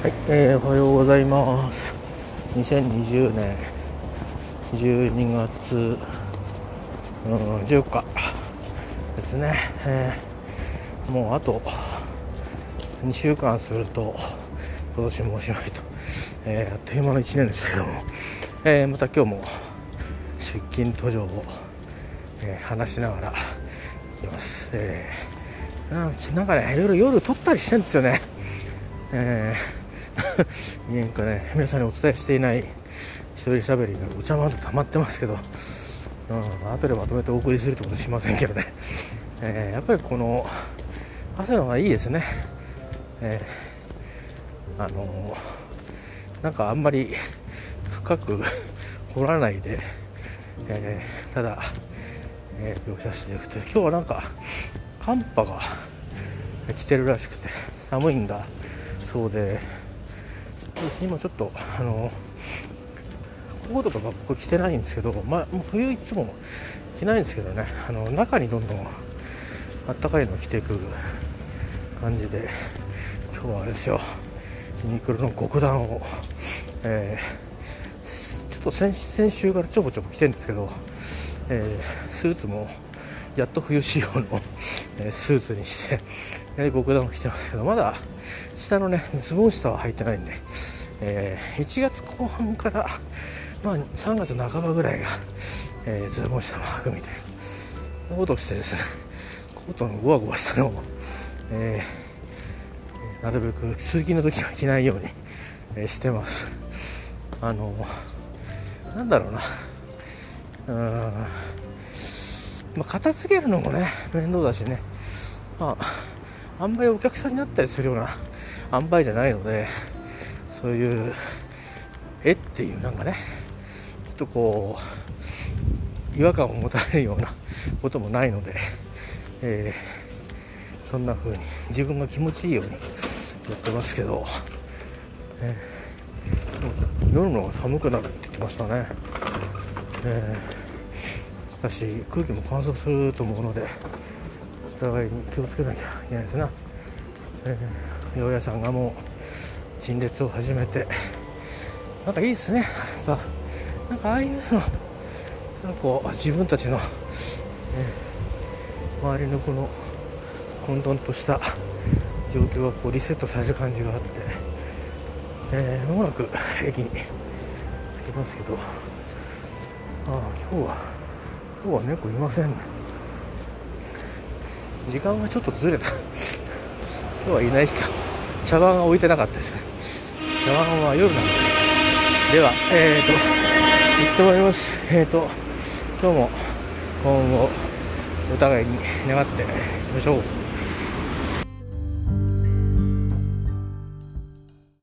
はい、えー、おはようございます。2020年12月、うん、14日ですね、えーもうあと2週間すると今年もおしまいと、えーあっという間の1年ですけども、えーまた今日も出勤途上を、え話しながら行きます。えーなんかなんかね、夜夜撮ったりしてるんですよね。えー、なんかね、皆さんにお伝えしていない一人喋りがお茶まで溜まってますけど、うん、後でまとめてお送りするってことしませんけどね、えーやっぱりこの朝の方がいいですね、えーあのーなんかあんまり深く掘らないで、えーただ、え描写していくという。今日はなんか寒波が来てるらしくて寒いんだそうで。今ちょっとあのコートとか僕着てないんですけど、まあ、冬いつも着ないんですけどね。あの中にどんどんあったかいの着ていく感じで今日はあれですよ。ユニクロの極暖を、えーちょっと先先週からちょこちょこ着てるんですけど、えースーツもやっと冬仕様の、えースーツにして、えー極暖を着てますけどまだ下のねズボン下は履いてないんで、えー1月後半から、まあ、3月半ばぐらいが、えーズボン下も履くみたいな。ことをしてですねコートのゴワゴワしたのを、えーなるべく通勤の時は着ないように、えしてます。あのなんだろうな。うーん。まあ、片付けるのもね面倒だしね、まあ、あんまりお客さんになったりするような塩梅じゃないのでそういう絵っていうなんかねちょっとこう違和感を持たれるようなこともないので、えーそんな風に自分が気持ちいいようにやってますけど、えー夜の寒くなるって言ってましたね。えーだし空気も乾燥すると思うのでお互いに気をつけなきゃいけないですな、えー、八百屋さんがもう陳列を始めてなんかいいですね。なんかなんかああいうのなんかこう自分たちの、えー周りのこの混沌とした状況がこうリセットされる感じがあって、えー、もなく駅に着きますけど。ああ今日は今日は猫いませんね。時間がちょっとずれた。今日はいない日か。茶碗が置いてなかったですね。茶碗は夜なんでではえーと行ってまいります。えーと今日も今後お互いに願っていきましょう。